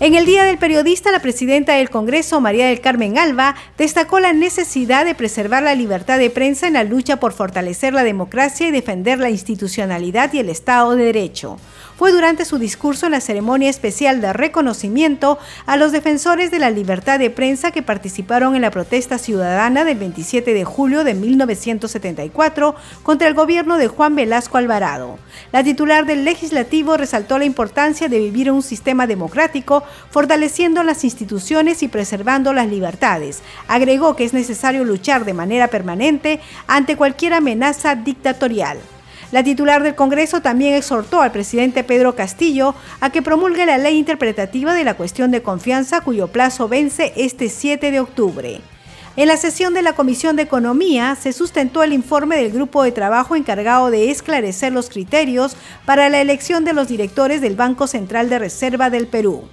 En el Día del Periodista, la presidenta del Congreso, María del Carmen Alba, destacó la necesidad de preservar la libertad de prensa en la lucha por fortalecer la democracia y defender la institucionalidad y el Estado de Derecho fue durante su discurso en la ceremonia especial de reconocimiento a los defensores de la libertad de prensa que participaron en la protesta ciudadana del 27 de julio de 1974 contra el gobierno de Juan Velasco Alvarado. La titular del legislativo resaltó la importancia de vivir en un sistema democrático, fortaleciendo las instituciones y preservando las libertades. Agregó que es necesario luchar de manera permanente ante cualquier amenaza dictatorial. La titular del Congreso también exhortó al presidente Pedro Castillo a que promulgue la ley interpretativa de la cuestión de confianza cuyo plazo vence este 7 de octubre. En la sesión de la Comisión de Economía se sustentó el informe del grupo de trabajo encargado de esclarecer los criterios para la elección de los directores del Banco Central de Reserva del Perú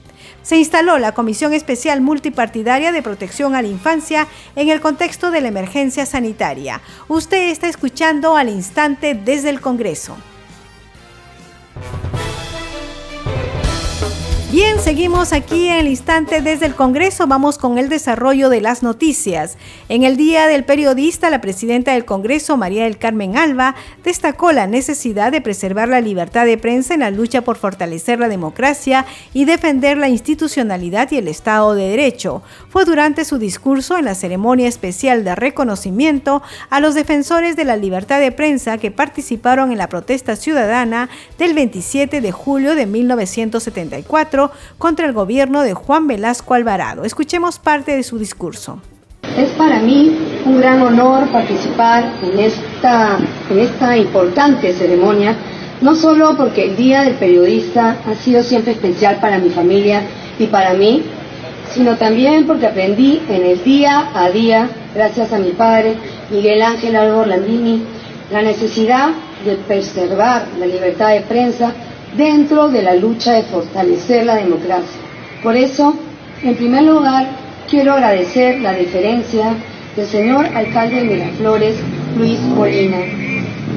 se instaló la Comisión Especial Multipartidaria de Protección a la Infancia en el contexto de la emergencia sanitaria. Usted está escuchando al instante desde el Congreso. Bien, seguimos aquí en el instante desde el Congreso. Vamos con el desarrollo de las noticias. En el Día del Periodista, la presidenta del Congreso, María del Carmen Alba, destacó la necesidad de preservar la libertad de prensa en la lucha por fortalecer la democracia y defender la institucionalidad y el Estado de Derecho. Fue durante su discurso en la ceremonia especial de reconocimiento a los defensores de la libertad de prensa que participaron en la protesta ciudadana del 27 de julio de 1974 contra el gobierno de Juan Velasco Alvarado. Escuchemos parte de su discurso. Es para mí un gran honor participar en esta, en esta importante ceremonia, no solo porque el Día del Periodista ha sido siempre especial para mi familia y para mí, sino también porque aprendí en el día a día, gracias a mi padre, Miguel Ángel Álvaro Landini, la necesidad de preservar la libertad de prensa dentro de la lucha de fortalecer la democracia. Por eso, en primer lugar, quiero agradecer la deferencia del señor alcalde de Miraflores, Luis Molina,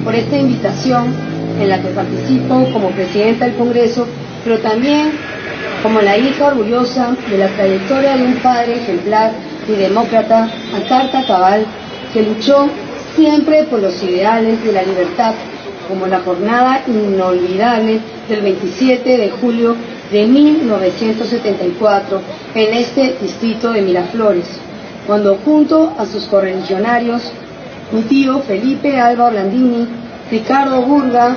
por esta invitación en la que participo como presidenta del Congreso, pero también como la hija orgullosa de la trayectoria de un padre ejemplar y demócrata, Atarta Cabal, que luchó siempre por los ideales de la libertad, como la jornada inolvidable del 27 de julio de 1974 en este distrito de Miraflores, cuando junto a sus correligionarios, mi tío Felipe Alba Orlandini, Ricardo Burga,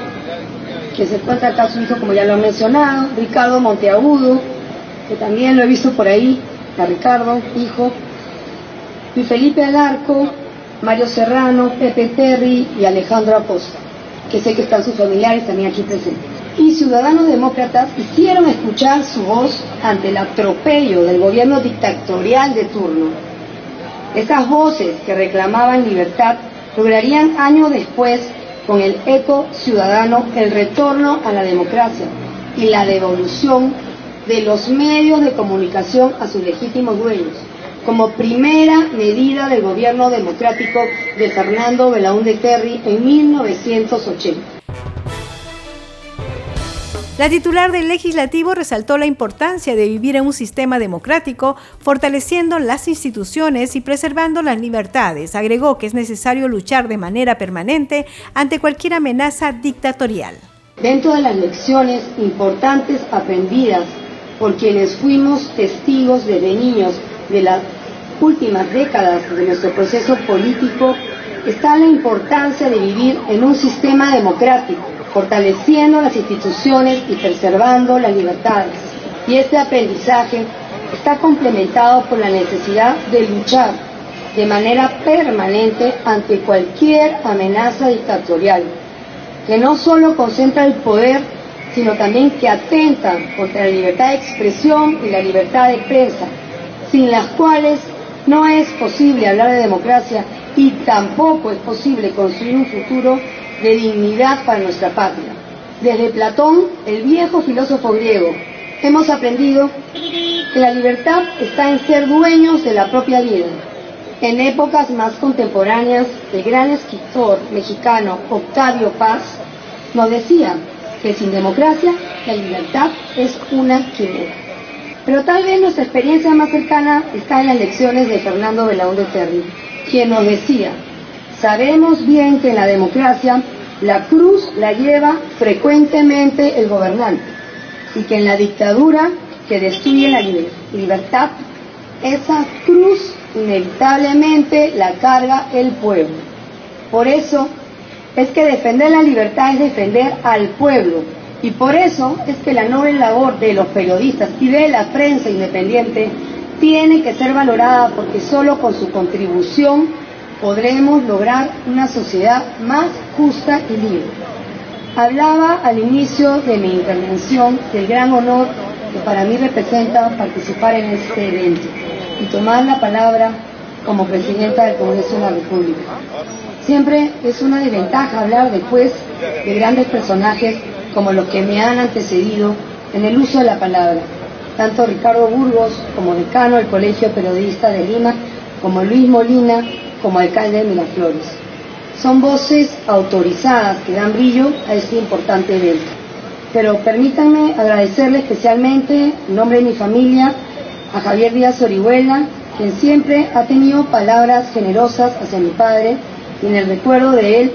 que se encuentra acá su hijo como ya lo he mencionado, Ricardo Monteagudo, que también lo he visto por ahí, a Ricardo, hijo, y Felipe Alarco, Mario Serrano, Pepe Terry y Alejandro Aposta, que sé que están sus familiares también aquí presentes y ciudadanos demócratas hicieron escuchar su voz ante el atropello del gobierno dictatorial de turno. Esas voces que reclamaban libertad lograrían años después, con el eco ciudadano, el retorno a la democracia y la devolución de los medios de comunicación a sus legítimos dueños, como primera medida del gobierno democrático de Fernando Belaúnde Terry en 1980. La titular del legislativo resaltó la importancia de vivir en un sistema democrático, fortaleciendo las instituciones y preservando las libertades. Agregó que es necesario luchar de manera permanente ante cualquier amenaza dictatorial. Dentro de las lecciones importantes aprendidas por quienes fuimos testigos desde niños de las últimas décadas de nuestro proceso político, está la importancia de vivir en un sistema democrático fortaleciendo las instituciones y preservando las libertades. Y este aprendizaje está complementado por la necesidad de luchar de manera permanente ante cualquier amenaza dictatorial, que no solo concentra el poder, sino también que atenta contra la libertad de expresión y la libertad de prensa, sin las cuales no es posible hablar de democracia y tampoco es posible construir un futuro de dignidad para nuestra patria. Desde Platón, el viejo filósofo griego, hemos aprendido que la libertad está en ser dueños de la propia vida. En épocas más contemporáneas, el gran escritor mexicano Octavio Paz nos decía que sin democracia la libertad es una quimera. Pero tal vez nuestra experiencia más cercana está en las lecciones de Fernando Belaúnde Terry, quien nos decía, sabemos bien que en la democracia la cruz la lleva frecuentemente el gobernante y que en la dictadura que destruye la libertad, esa cruz inevitablemente la carga el pueblo. Por eso es que defender la libertad es defender al pueblo. Y por eso es que la noble labor de los periodistas y de la prensa independiente tiene que ser valorada porque solo con su contribución podremos lograr una sociedad más justa y libre. Hablaba al inicio de mi intervención del gran honor que para mí representa participar en este evento y tomar la palabra como presidenta del Congreso de la República. Siempre es una desventaja hablar después de grandes personajes como los que me han antecedido en el uso de la palabra, tanto Ricardo Burgos como decano del Colegio Periodista de Lima, como Luis Molina como alcalde de Miraflores. Son voces autorizadas que dan brillo a este importante evento. Pero permítanme agradecerle especialmente, en nombre de mi familia, a Javier Díaz Orihuela, quien siempre ha tenido palabras generosas hacia mi padre y en el recuerdo de él,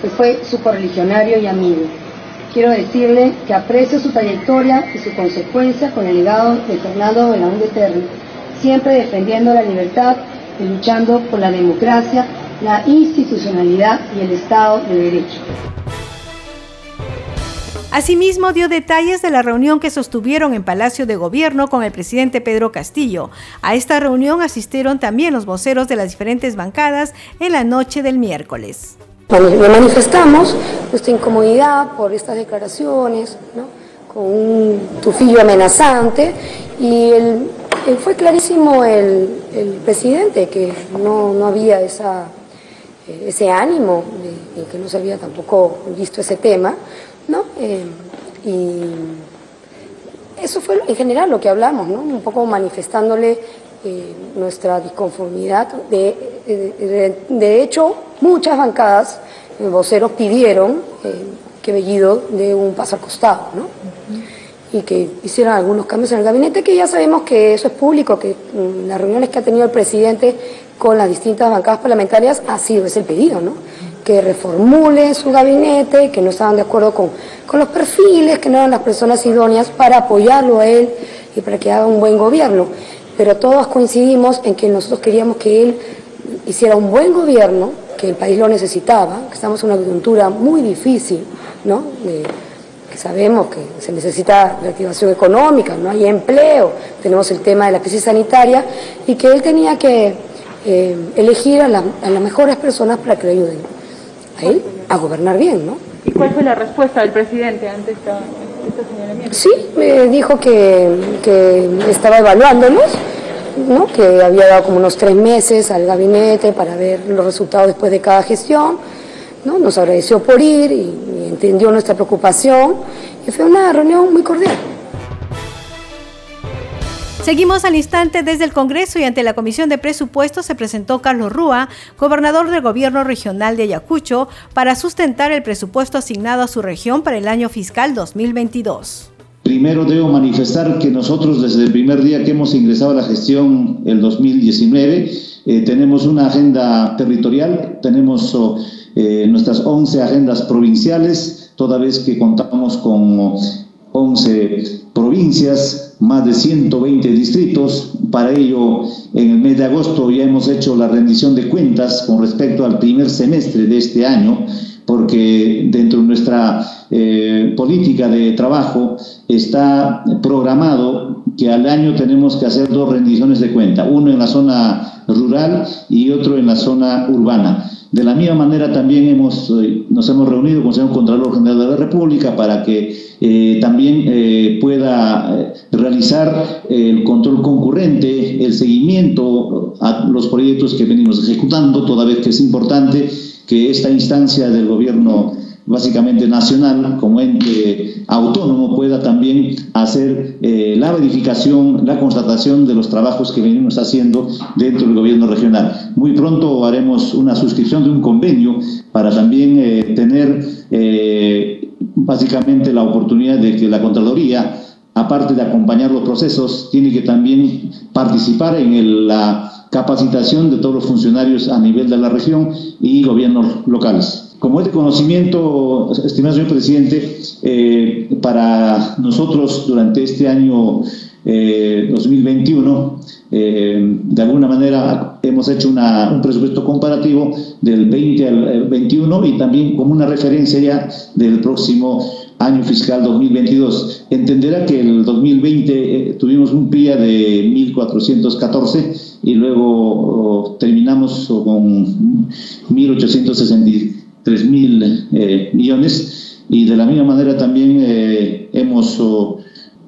que fue su correligionario y amigo. Quiero decirle que aprecio su trayectoria y su consecuencia con el legado de Fernando Belaúnde Terry, siempre defendiendo la libertad luchando por la democracia, la institucionalidad y el Estado de Derecho. Asimismo, dio detalles de la reunión que sostuvieron en Palacio de Gobierno con el presidente Pedro Castillo. A esta reunión asistieron también los voceros de las diferentes bancadas en la noche del miércoles. manifestamos nuestra incomodidad por estas declaraciones, con un tufillo amenazante, y fue clarísimo el, presidente que no, había esa, ese ánimo, que no se había tampoco visto ese tema. ¿no? Eh, y eso fue en general lo que hablamos, ¿no? Un poco manifestándole eh, nuestra disconformidad. De, de, hecho, muchas bancadas, eh, voceros pidieron que Bellido dé un paso al costado, ¿no? Y que hicieran algunos cambios en el gabinete, que ya sabemos que eso es público, que en las reuniones que ha tenido el presidente con las distintas bancadas parlamentarias ha sido ese pedido, ¿no? que reformule su gabinete, que no estaban de acuerdo con, con los perfiles, que no eran las personas idóneas para apoyarlo a él y para que haga un buen gobierno. Pero todos coincidimos en que nosotros queríamos que él hiciera un buen gobierno, que el país lo necesitaba, que estamos en una coyuntura muy difícil, ¿no? Sabemos que se necesita reactivación económica, no hay empleo, tenemos el tema de la crisis sanitaria y que él tenía que eh, elegir a, a las mejores personas para que le ayuden a él a gobernar bien, ¿no? ¿Y cuál fue la respuesta del presidente ante esta, esta señalamiento? Sí, me dijo que, que estaba evaluándolos, ¿no? que había dado como unos tres meses al gabinete para ver los resultados después de cada gestión, ¿no? nos agradeció por ir y entendió nuestra preocupación y fue una reunión muy cordial. Seguimos al instante desde el Congreso y ante la Comisión de Presupuestos se presentó Carlos Rúa, gobernador del Gobierno Regional de Ayacucho, para sustentar el presupuesto asignado a su región para el año fiscal 2022. Primero debo manifestar que nosotros desde el primer día que hemos ingresado a la gestión el 2019 eh, tenemos una agenda territorial, tenemos oh, eh, nuestras 11 agendas provinciales, toda vez que contamos con 11 provincias, más de 120 distritos. Para ello, en el mes de agosto ya hemos hecho la rendición de cuentas con respecto al primer semestre de este año, porque dentro de nuestra eh, política de trabajo está programado que al año tenemos que hacer dos rendiciones de cuenta, uno en la zona rural y otro en la zona urbana. De la misma manera también hemos, eh, nos hemos reunido con el señor Contralor General de la República para que eh, también eh, pueda realizar el control concurrente, el seguimiento a los proyectos que venimos ejecutando, toda vez que es importante que esta instancia del gobierno básicamente nacional, como ente autónomo, pueda también hacer eh, la verificación, la constatación de los trabajos que venimos haciendo dentro del gobierno regional. Muy pronto haremos una suscripción de un convenio para también eh, tener eh, básicamente la oportunidad de que la Contraloría, aparte de acompañar los procesos, tiene que también participar en la capacitación de todos los funcionarios a nivel de la región y gobiernos locales. Como es de conocimiento, estimado señor presidente, eh, para nosotros durante este año 2021, eh, eh, de alguna manera hemos hecho un presupuesto comparativo del 20 al 21 y también como una referencia ya del próximo año fiscal 2022. Entenderá que el 2020 tuvimos un PIA de 1.414 y luego terminamos con 1.860 3 mil eh, millones y de la misma manera también eh, hemos oh,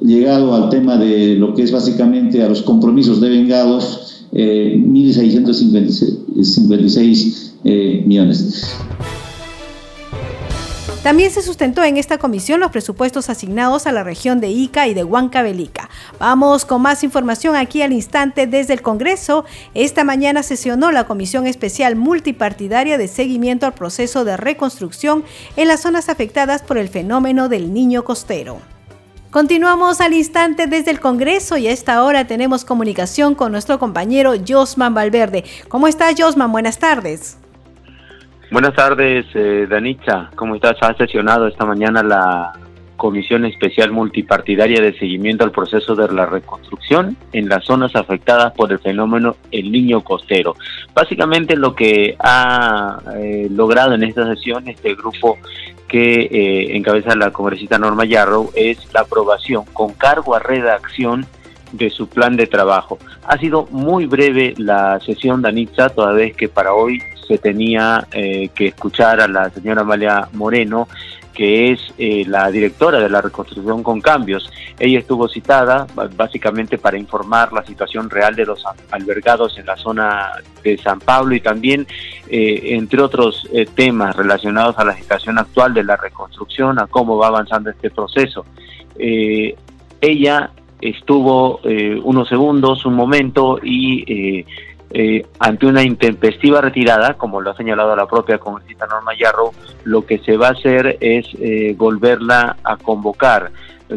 llegado al tema de lo que es básicamente a los compromisos de vengados, eh, 1.656 eh, millones. También se sustentó en esta comisión los presupuestos asignados a la región de Ica y de Huancavelica. Vamos con más información aquí al instante desde el Congreso. Esta mañana sesionó la Comisión Especial Multipartidaria de Seguimiento al Proceso de Reconstrucción en las zonas afectadas por el fenómeno del niño costero. Continuamos al instante desde el Congreso y a esta hora tenemos comunicación con nuestro compañero Josman Valverde. ¿Cómo estás, Josman? Buenas tardes. Buenas tardes, eh, Danitza. ¿Cómo estás? Ha sesionado esta mañana la Comisión Especial Multipartidaria de Seguimiento al Proceso de la Reconstrucción en las zonas afectadas por el fenómeno El Niño Costero. Básicamente lo que ha eh, logrado en esta sesión este grupo que eh, encabeza la congresista Norma Yarrow es la aprobación con cargo a redacción de su plan de trabajo. Ha sido muy breve la sesión, Danitza, toda vez que para hoy se tenía eh, que escuchar a la señora Amalia Moreno, que es eh, la directora de la reconstrucción con cambios. Ella estuvo citada básicamente para informar la situación real de los albergados en la zona de San Pablo y también, eh, entre otros temas relacionados a la situación actual de la reconstrucción, a cómo va avanzando este proceso. ella estuvo unos segundos, un momento y eh, ante una intempestiva retirada, como lo ha señalado la propia congresista Norma Yarro, lo que se va a hacer es eh, volverla a convocar,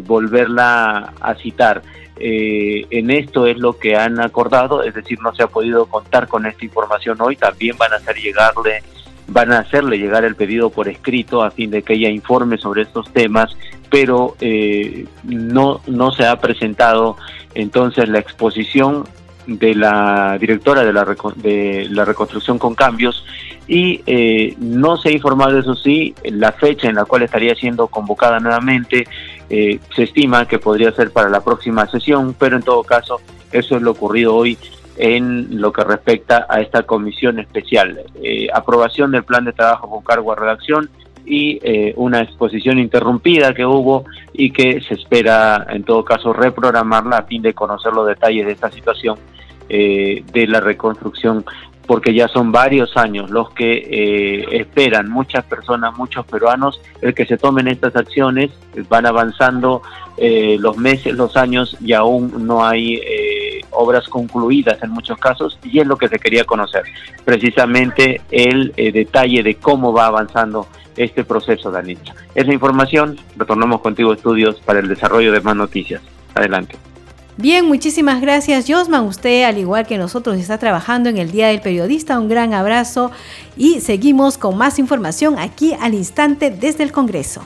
volverla a citar. Eh, en esto es lo que han acordado, es decir, no se ha podido contar con esta información hoy, también van a hacer llegarle van a hacerle llegar el pedido por escrito a fin de que ella informe sobre estos temas, pero no, no se ha presentado entonces la exposición de la directora de la, de la reconstrucción con cambios y eh, no se ha informado, eso sí, la fecha en la cual estaría siendo convocada nuevamente. Eh, se estima que podría ser para la próxima sesión, pero en todo caso, eso es lo ocurrido hoy en lo que respecta a esta comisión especial. Eh, aprobación del plan de trabajo con cargo a redacción y una exposición interrumpida que hubo y que se espera en todo caso reprogramarla a fin de conocer los detalles de esta situación eh, de la reconstrucción, porque ya son varios años los que eh, esperan muchas personas, muchos peruanos, el que se tomen estas acciones, van avanzando eh, los meses, los años y aún no hay obras concluidas en muchos casos y es lo que se quería conocer, precisamente el detalle de cómo va avanzando este proceso, Danita. Esa información, retornamos contigo estudios para el desarrollo de más noticias. Adelante. Bien, muchísimas gracias Josman. Usted, al igual que nosotros, está trabajando en el Día del Periodista. Un gran abrazo y seguimos con más información aquí al instante desde el Congreso.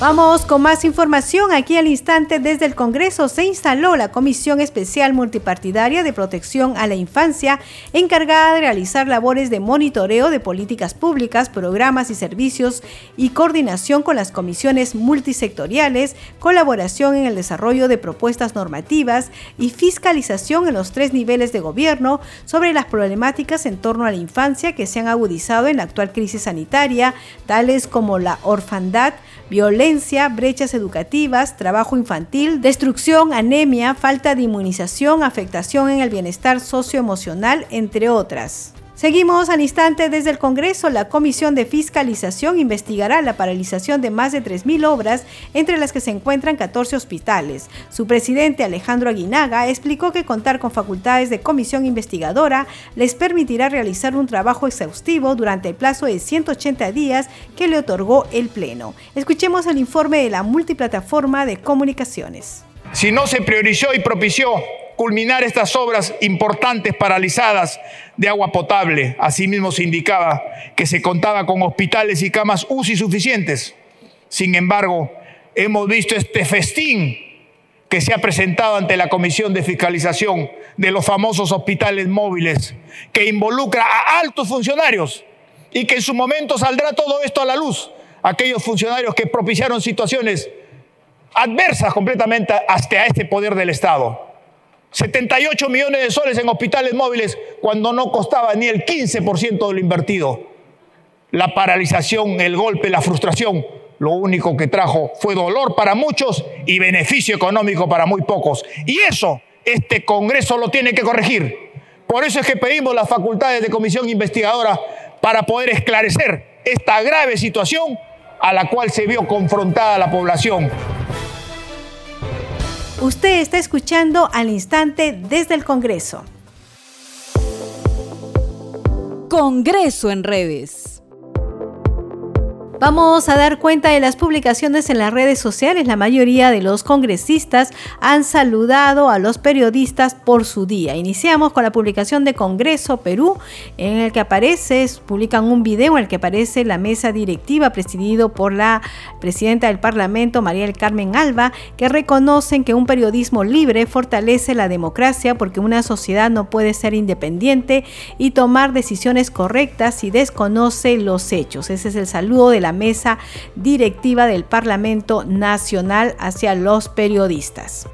Vamos con más información. Aquí al instante desde el Congreso se instaló la Comisión Especial Multipartidaria de Protección a la Infancia, encargada de realizar labores de monitoreo de políticas públicas, programas y servicios y coordinación con las comisiones multisectoriales, colaboración en el desarrollo de propuestas normativas y fiscalización en los tres niveles de gobierno sobre las problemáticas en torno a la infancia que se han agudizado en la actual crisis sanitaria, tales como la orfandad, violencia, brechas educativas, trabajo infantil, destrucción, anemia, falta de inmunización, afectación en el bienestar socioemocional, entre otras. Seguimos al instante desde el Congreso. La Comisión de Fiscalización investigará la paralización de más de 3.000 obras, entre las que se encuentran 14 hospitales. Su presidente Alejandro Aguinaga explicó que contar con facultades de comisión investigadora les permitirá realizar un trabajo exhaustivo durante el plazo de 180 días que le otorgó el Pleno. Escuchemos el informe de la multiplataforma de comunicaciones. Si no se priorizó y propició culminar estas obras importantes paralizadas de agua potable. Asimismo se indicaba que se contaba con hospitales y camas UCI suficientes. Sin embargo, hemos visto este festín que se ha presentado ante la Comisión de Fiscalización de los famosos hospitales móviles, que involucra a altos funcionarios y que en su momento saldrá todo esto a la luz. Aquellos funcionarios que propiciaron situaciones adversas completamente hasta este poder del Estado. 78 millones de soles en hospitales móviles cuando no costaba ni el 15% de lo invertido. La paralización, el golpe, la frustración, lo único que trajo fue dolor para muchos y beneficio económico para muy pocos. Y eso este Congreso lo tiene que corregir. Por eso es que pedimos las facultades de comisión investigadora para poder esclarecer esta grave situación a la cual se vio confrontada la población Usted está escuchando al instante desde el Congreso. Congreso en redes. Vamos a dar cuenta de las publicaciones en las redes sociales. La mayoría de los congresistas han saludado a los periodistas por su día. Iniciamos con la publicación de Congreso Perú, en el que aparece, publican un video en el que aparece la mesa directiva presidido por la presidenta del Parlamento, María del Carmen Alba, que reconocen que un periodismo libre fortalece la democracia porque una sociedad no puede ser independiente y tomar decisiones correctas si desconoce los hechos. Ese es el saludo de la mesa directiva del Parlamento Nacional hacia los periodistas.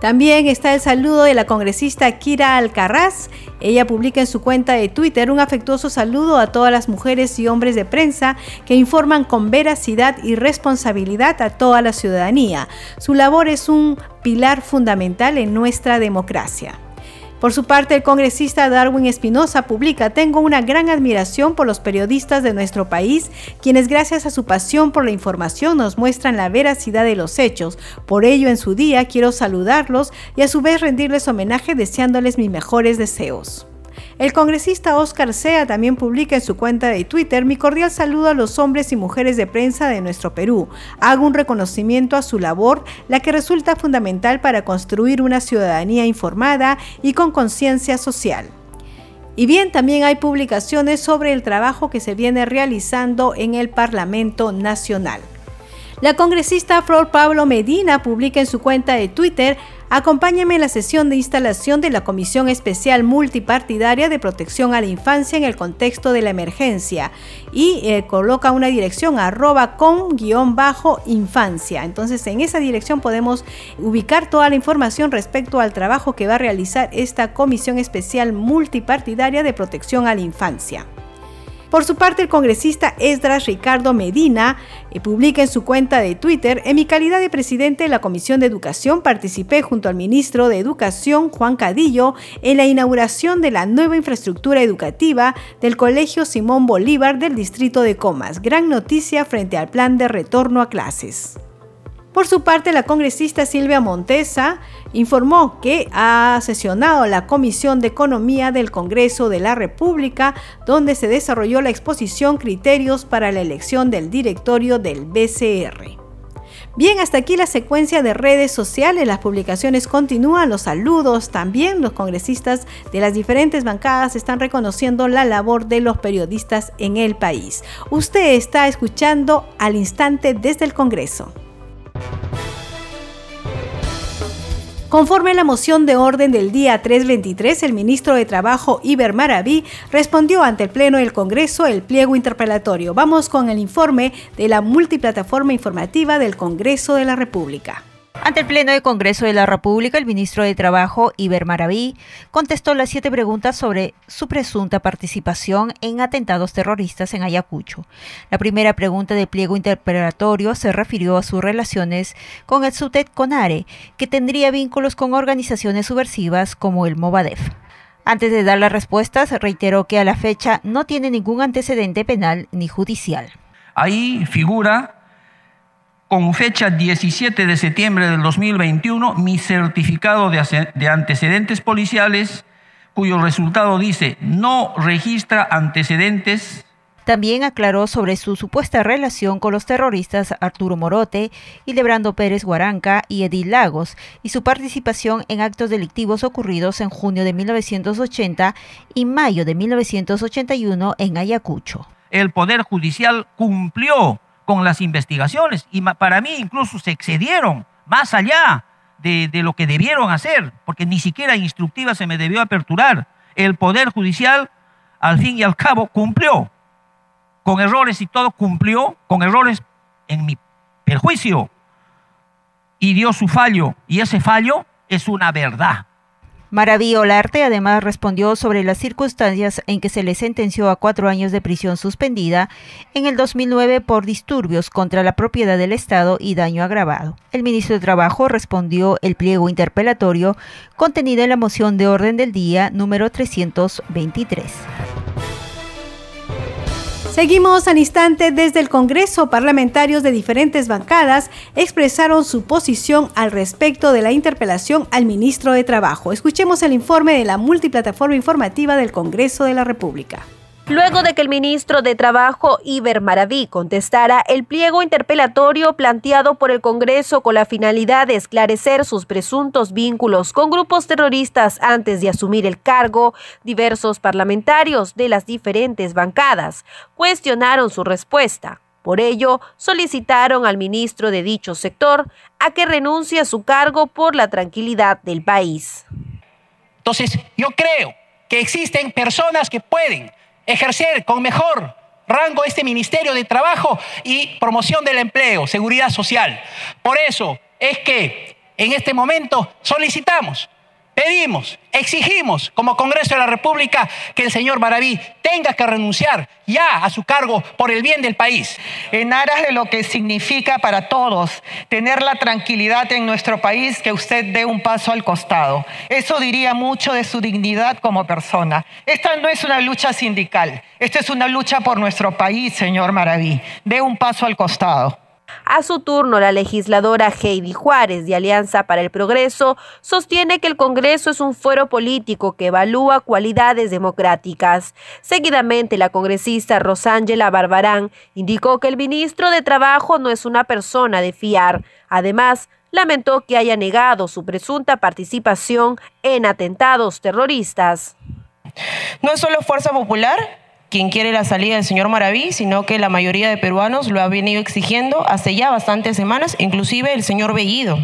También está el saludo de la congresista Kira Alcarraz. Ella publica en su cuenta de Twitter un afectuoso saludo a todas las mujeres y hombres de prensa que informan con veracidad y responsabilidad a toda la ciudadanía. Su labor es un pilar fundamental en nuestra democracia. Por su parte, el congresista Darwin Espinosa publica, tengo una gran admiración por los periodistas de nuestro país, quienes gracias a su pasión por la información nos muestran la veracidad de los hechos. Por ello, en su día quiero saludarlos y a su vez rendirles homenaje deseándoles mis mejores deseos. El congresista Oscar Sea también publica en su cuenta de Twitter mi cordial saludo a los hombres y mujeres de prensa de nuestro Perú. Hago un reconocimiento a su labor, la que resulta fundamental para construir una ciudadanía informada y con conciencia social. Y bien, también hay publicaciones sobre el trabajo que se viene realizando en el Parlamento Nacional. La congresista Flor Pablo Medina publica en su cuenta de Twitter Acompáñame en la sesión de instalación de la Comisión Especial Multipartidaria de Protección a la Infancia en el contexto de la emergencia y eh, coloca una dirección arroba con guion bajo infancia. Entonces en esa dirección podemos ubicar toda la información respecto al trabajo que va a realizar esta Comisión Especial Multipartidaria de Protección a la Infancia. Por su parte, el congresista Esdras Ricardo Medina eh, publica en su cuenta de Twitter, en mi calidad de presidente de la Comisión de Educación participé junto al ministro de Educación, Juan Cadillo, en la inauguración de la nueva infraestructura educativa del Colegio Simón Bolívar del Distrito de Comas. Gran noticia frente al plan de retorno a clases. Por su parte, la congresista Silvia Montesa informó que ha sesionado la Comisión de Economía del Congreso de la República, donde se desarrolló la exposición Criterios para la elección del directorio del BCR. Bien, hasta aquí la secuencia de redes sociales. Las publicaciones continúan, los saludos también. Los congresistas de las diferentes bancadas están reconociendo la labor de los periodistas en el país. Usted está escuchando al instante desde el Congreso. Conforme a la moción de orden del día 323, el ministro de Trabajo, Iber Maraví, respondió ante el Pleno del Congreso el pliego interpelatorio. Vamos con el informe de la multiplataforma informativa del Congreso de la República. Ante el Pleno de Congreso de la República, el ministro de Trabajo, Iber Maraví, contestó las siete preguntas sobre su presunta participación en atentados terroristas en Ayacucho. La primera pregunta de pliego interpelatorio se refirió a sus relaciones con el SUTET CONARE, que tendría vínculos con organizaciones subversivas como el Movadef. Antes de dar las respuestas, reiteró que a la fecha no tiene ningún antecedente penal ni judicial. Ahí figura con fecha 17 de septiembre del 2021 mi certificado de, antecedentes policiales cuyo resultado dice no registra antecedentes también aclaró sobre su supuesta relación con los terroristas Arturo Morote, Lebrando Pérez Guaranca y Edil Lagos y su participación en actos delictivos ocurridos en junio de 1980 y mayo de 1981 en Ayacucho. El Poder Judicial cumplió con las investigaciones y para mí incluso se excedieron más allá de, lo que debieron hacer, porque ni siquiera instructiva se me debió aperturar. El Poder Judicial, al fin y al cabo, cumplió con errores y todo, cumplió con errores en mi perjuicio y dio su fallo. Y ese fallo es una verdad. Maraví Olarte además respondió sobre las circunstancias en que se le sentenció a cuatro años de prisión suspendida en el 2009 por disturbios contra la propiedad del Estado y daño agravado. El ministro de Trabajo respondió el pliego interpelatorio contenido en la moción de orden del día número 323. Seguimos al instante desde el Congreso. Parlamentarios de diferentes bancadas expresaron su posición al respecto de la interpelación al ministro de Trabajo. Escuchemos el informe de la multiplataforma informativa del Congreso de la República. Luego de que el ministro de Trabajo, Iber Maraví, contestara el pliego interpelatorio planteado por el Congreso con la finalidad de esclarecer sus presuntos vínculos con grupos terroristas antes de asumir el cargo, diversos parlamentarios de las diferentes bancadas cuestionaron su respuesta. Por ello, solicitaron al ministro de dicho sector a que renuncie a su cargo por la tranquilidad del país. Entonces, yo creo que existen personas que pueden ejercer con mejor rango este Ministerio de Trabajo y Promoción del Empleo, Seguridad Social. Por eso es que en este momento solicitamos Pedimos, exigimos como Congreso de la República que el señor Maraví tenga que renunciar ya a su cargo por el bien del país. En aras de lo que significa para todos tener la tranquilidad en nuestro país, que usted dé un paso al costado. Eso diría mucho de su dignidad como persona. Esta no es una lucha sindical, esta es una lucha por nuestro país, señor Maraví. Dé un paso al costado. A su turno, la legisladora Heidi Juárez de Alianza para el Progreso sostiene que el Congreso es un fuero político que evalúa cualidades democráticas. Seguidamente, la congresista Rosángela Barbarán indicó que el ministro de Trabajo no es una persona de fiar. Además, lamentó que haya negado su presunta participación en atentados terroristas. No es solo Fuerza Popular, quien quiere la salida del señor Maraví, sino que la mayoría de peruanos lo ha venido exigiendo hace ya bastantes semanas, inclusive el señor Bellido.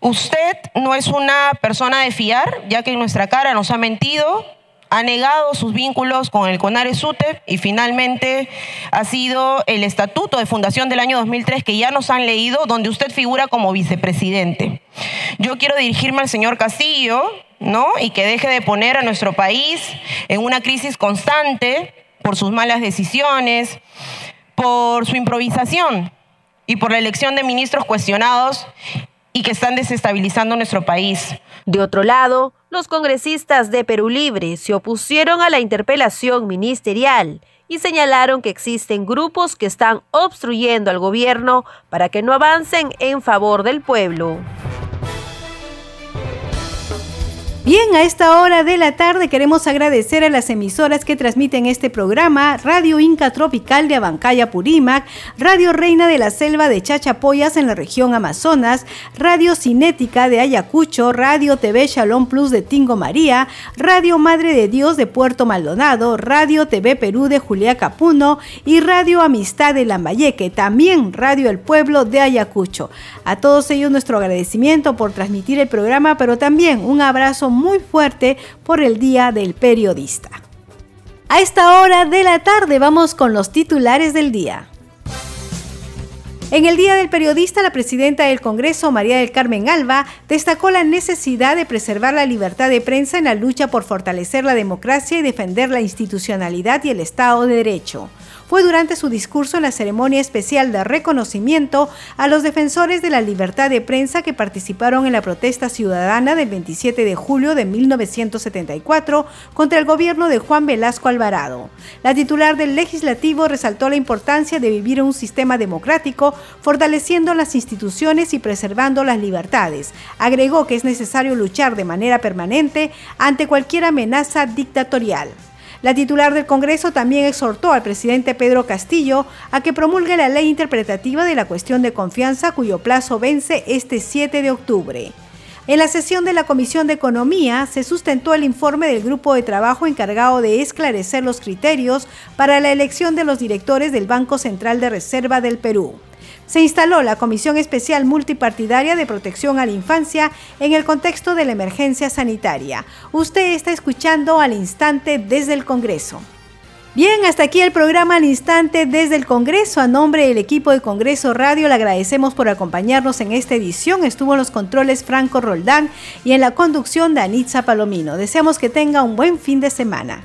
Usted no es una persona de fiar, ya que en nuestra cara nos ha mentido, ha negado sus vínculos con el CONARE SUTEP y finalmente ha sido el estatuto de fundación del año 2003 que ya nos han leído, donde usted figura como vicepresidente. Yo quiero dirigirme al señor Castillo, ¿no? Y que deje de poner a nuestro país en una crisis constante por sus malas decisiones, por su improvisación y por la elección de ministros cuestionados y que están desestabilizando nuestro país. De otro lado, los congresistas de Perú Libre se opusieron a la interpelación ministerial y señalaron que existen grupos que están obstruyendo al gobierno para que no avancen en favor del pueblo. Bien, a esta hora de la tarde queremos agradecer a las emisoras que transmiten este programa, Radio Inca Tropical de Abancaya Purímac, Radio Reina de la Selva de Chachapoyas en la región Amazonas, Radio Cinética de Ayacucho, Radio TV Shalom Plus de Tingo María, Radio Madre de Dios de Puerto Maldonado, Radio TV Perú de Julia Capuno y Radio Amistad de Lambayeque, también Radio El Pueblo de Ayacucho. A todos ellos nuestro agradecimiento por transmitir el programa, pero también un abrazo muy fuerte por el Día del Periodista. A esta hora de la tarde vamos con los titulares del día. En el Día del Periodista, la presidenta del Congreso, María del Carmen Alba, destacó la necesidad de preservar la libertad de prensa en la lucha por fortalecer la democracia y defender la institucionalidad y el Estado de Derecho fue durante su discurso en la ceremonia especial de reconocimiento a los defensores de la libertad de prensa que participaron en la protesta ciudadana del 27 de julio de 1974 contra el gobierno de Juan Velasco Alvarado. La titular del legislativo resaltó la importancia de vivir en un sistema democrático, fortaleciendo las instituciones y preservando las libertades. Agregó que es necesario luchar de manera permanente ante cualquier amenaza dictatorial. La titular del Congreso también exhortó al presidente Pedro Castillo a que promulgue la ley interpretativa de la cuestión de confianza cuyo plazo vence este 7 de octubre. En la sesión de la Comisión de Economía se sustentó el informe del grupo de trabajo encargado de esclarecer los criterios para la elección de los directores del Banco Central de Reserva del Perú se instaló la Comisión Especial Multipartidaria de Protección a la Infancia en el contexto de la emergencia sanitaria. Usted está escuchando al instante desde el Congreso. Bien, hasta aquí el programa al instante desde el Congreso. A nombre del equipo de Congreso Radio le agradecemos por acompañarnos en esta edición. Estuvo en los controles Franco Roldán y en la conducción de Anitza Palomino. Deseamos que tenga un buen fin de semana.